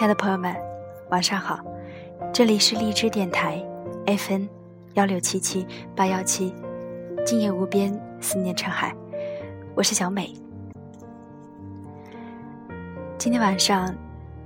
亲爱的朋友们，晚上好，这里是荔枝电台 FN 幺六七七八幺七，今夜无边，思念成海，我是小美。今天晚上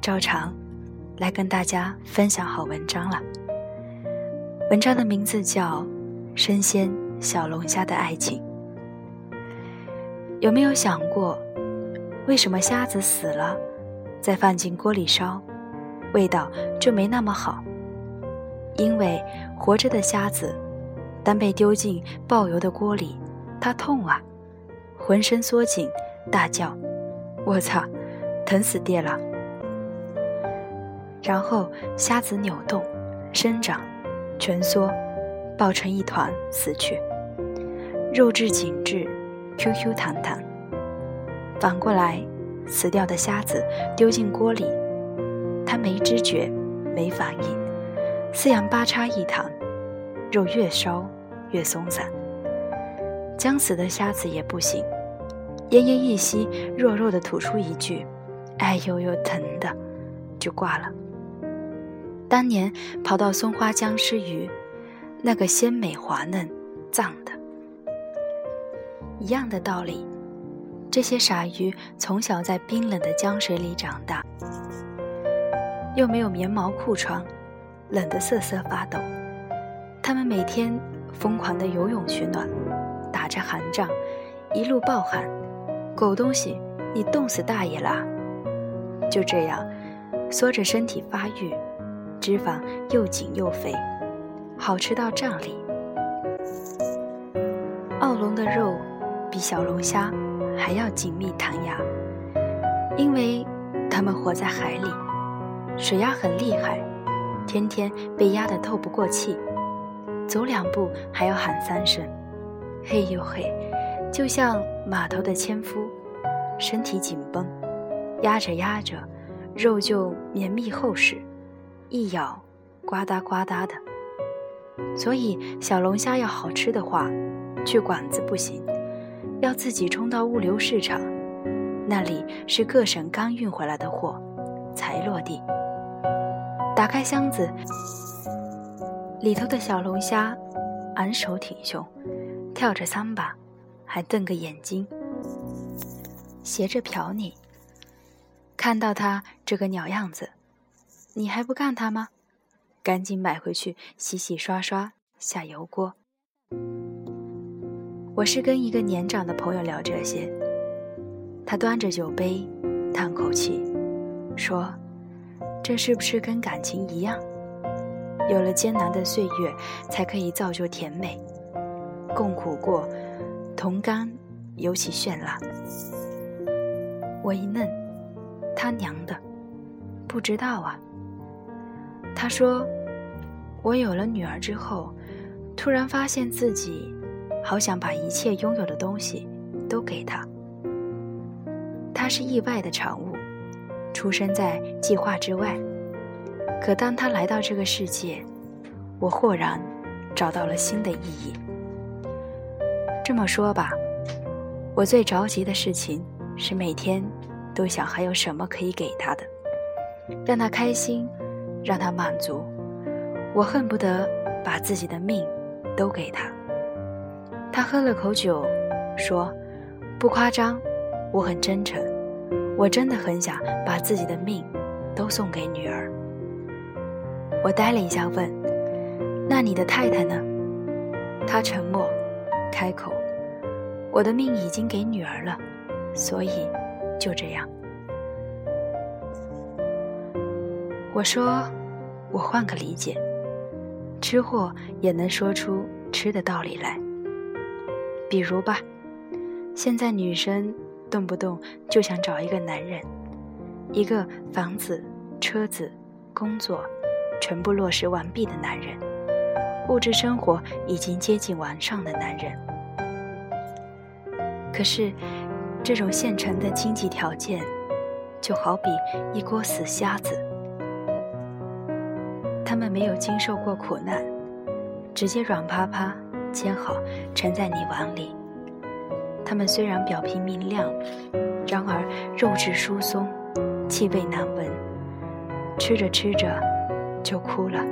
照常来跟大家分享好文章了。文章的名字叫《生鲜小龙虾的爱情》。有没有想过，为什么虾子死了，再放进锅里烧，味道就没那么好？因为活着的虾子，当被丢进爆油的锅里，它痛啊，浑身缩紧，大叫：“我操，疼死爹了！”然后虾子扭动、生长。蜷缩，抱成一团死去，肉质紧致，Q Q 弹弹。反过来，死掉的虾子丢进锅里，它没知觉，没反应，四仰八叉一躺，肉越烧越松散。将死的虾子也不行，奄奄一息，弱弱的吐出一句：“哎呦呦，疼的”，就挂了。当年跑到松花江吃鱼，那个鲜美滑嫩，脏的。一样的道理，这些傻鱼从小在冰冷的江水里长大，又没有棉毛裤穿，冷得瑟瑟发抖。他们每天疯狂的游泳取暖，打着寒仗，一路暴喊：“狗东西，你冻死大爷啦！”就这样，缩着身体发育。脂肪又紧又肥，好吃到胀里。澳龙的肉比小龙虾还要紧密弹牙，因为它们活在海里，水压很厉害，天天被压得透不过气，走两步还要喊三声，嘿呦嘿，就像码头的纤夫，身体紧绷，压着压着，肉就绵密厚实。一咬，呱嗒呱嗒的。所以小龙虾要好吃的话，去馆子不行，要自己冲到物流市场，那里是各省刚运回来的货，才落地。打开箱子，里头的小龙虾，昂首挺胸，跳着桑巴，还瞪个眼睛，斜着瞟你。看到它这个鸟样子。你还不干它吗？赶紧买回去洗洗刷刷下油锅。我是跟一个年长的朋友聊这些，他端着酒杯，叹口气，说：“这是不是跟感情一样？有了艰难的岁月，才可以造就甜美。共苦过，同甘尤其绚烂。”我一愣，他娘的，不知道啊。他说：“我有了女儿之后，突然发现自己好想把一切拥有的东西都给他。他是意外的产物，出生在计划之外。可当他来到这个世界，我豁然找到了新的意义。这么说吧，我最着急的事情是每天都想还有什么可以给他的，让他开心。”让他满足，我恨不得把自己的命都给他。他喝了口酒，说：“不夸张，我很真诚，我真的很想把自己的命都送给女儿。”我呆了一下，问：“那你的太太呢？”他沉默，开口：“我的命已经给女儿了，所以就这样。”我说：“我换个理解，吃货也能说出吃的道理来。比如吧，现在女生动不动就想找一个男人，一个房子、车子、工作全部落实完毕的男人，物质生活已经接近完善的男人。可是，这种现成的经济条件，就好比一锅死虾子。”他们没有经受过苦难，直接软趴趴煎好盛在你碗里。他们虽然表皮明亮，然而肉质疏松，气味难闻，吃着吃着就哭了，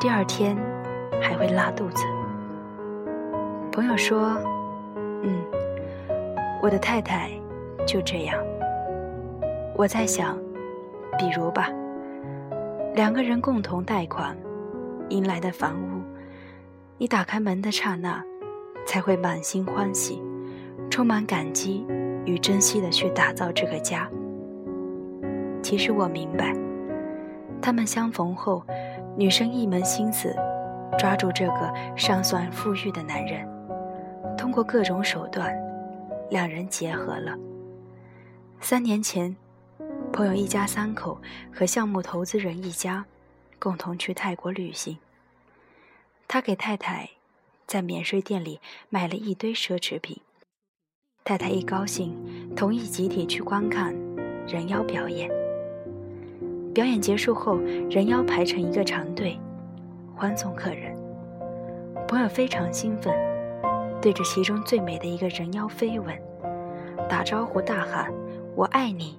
第二天还会拉肚子。朋友说：“嗯，我的太太就这样。”我在想，比如吧，两个人共同贷款迎来的房屋，你打开门的刹那，才会满心欢喜，充满感激与珍惜的去打造这个家。其实我明白，他们相逢后，女生一门心思抓住这个尚算富裕的男人，通过各种手段，两人结合了。三年前，朋友一家三口和项目投资人一家共同去泰国旅行。他给太太在免税店里买了一堆奢侈品，太太一高兴，同意集体去观看人妖表演。表演结束后，人妖排成一个长队，欢送客人。朋友非常兴奋，对着其中最美的一个人妖飞吻，打招呼大喊：“我爱你！”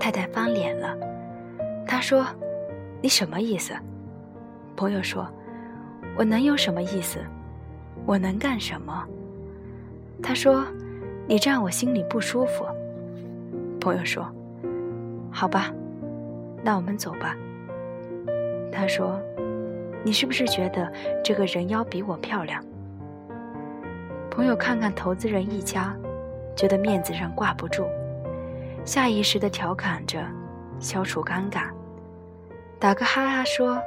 太太翻脸了，他说：“你什么意思？”朋友说：“我能有什么意思？我能干什么？”他说：“你这样我心里不舒服。”朋友说。好吧，那我们走吧。他说：“你是不是觉得这个人妖比我漂亮？”朋友看看投资人一家，觉得面子上挂不住，下意识的调侃着，消除尴尬，打个哈哈说：“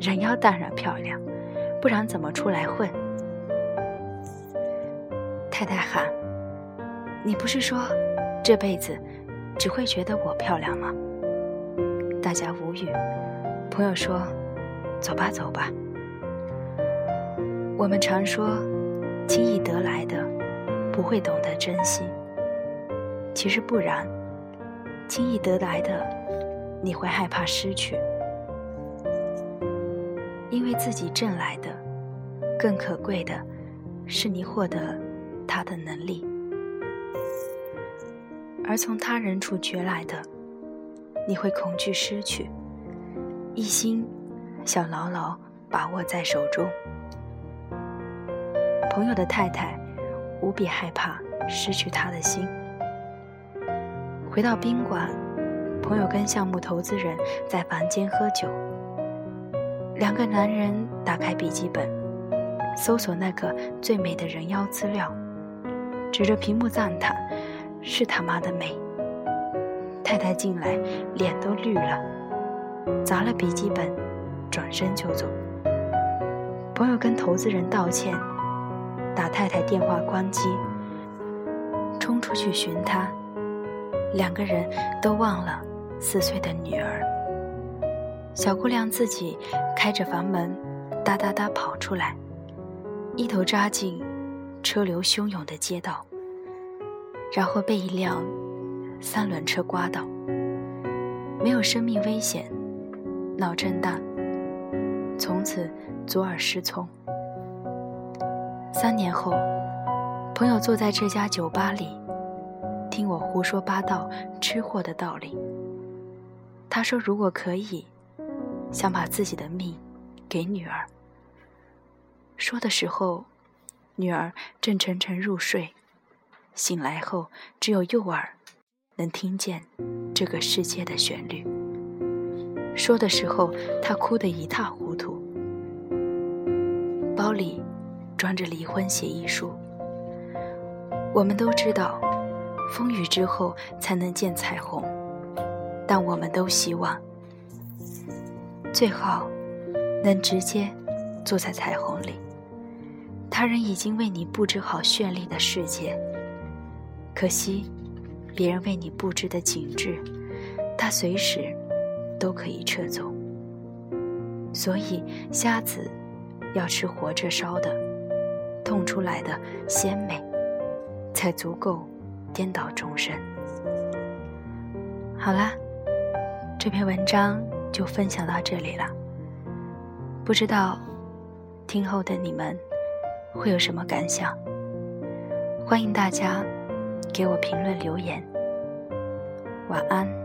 人妖当然漂亮，不然怎么出来混？”太太喊：“你不是说这辈子？”只会觉得我漂亮吗？大家无语。朋友说：“走吧，走吧。”我们常说，轻易得来的不会懂得珍惜。其实不然，轻易得来的你会害怕失去，因为自己挣来的更可贵的是你获得他的能力。而从他人处攫来的，你会恐惧失去，一心想牢牢把握在手中。朋友的太太无比害怕失去他的心。回到宾馆，朋友跟项目投资人在房间喝酒。两个男人打开笔记本，搜索那个最美的人妖资料，指着屏幕赞叹。是他妈的美！太太进来，脸都绿了，砸了笔记本，转身就走。朋友跟投资人道歉，打太太电话关机，冲出去寻她。两个人都忘了四岁的女儿。小姑娘自己开着房门，哒哒哒跑出来，一头扎进车流汹涌的街道。然后被一辆三轮车刮倒，没有生命危险，脑震荡，从此左耳失聪。三年后，朋友坐在这家酒吧里，听我胡说八道吃货的道理。他说：“如果可以，想把自己的命给女儿。”说的时候，女儿正沉沉入睡。醒来后，只有右耳能听见这个世界的旋律。说的时候，他哭得一塌糊涂。包里装着离婚协议书。我们都知道，风雨之后才能见彩虹，但我们都希望，最好能直接坐在彩虹里。他人已经为你布置好绚丽的世界。可惜，别人为你布置的景致，他随时都可以撤走。所以，虾子要吃活着烧的，痛出来的鲜美，才足够颠倒众生。好啦，这篇文章就分享到这里了。不知道听后的你们会有什么感想？欢迎大家。给我评论留言，晚安。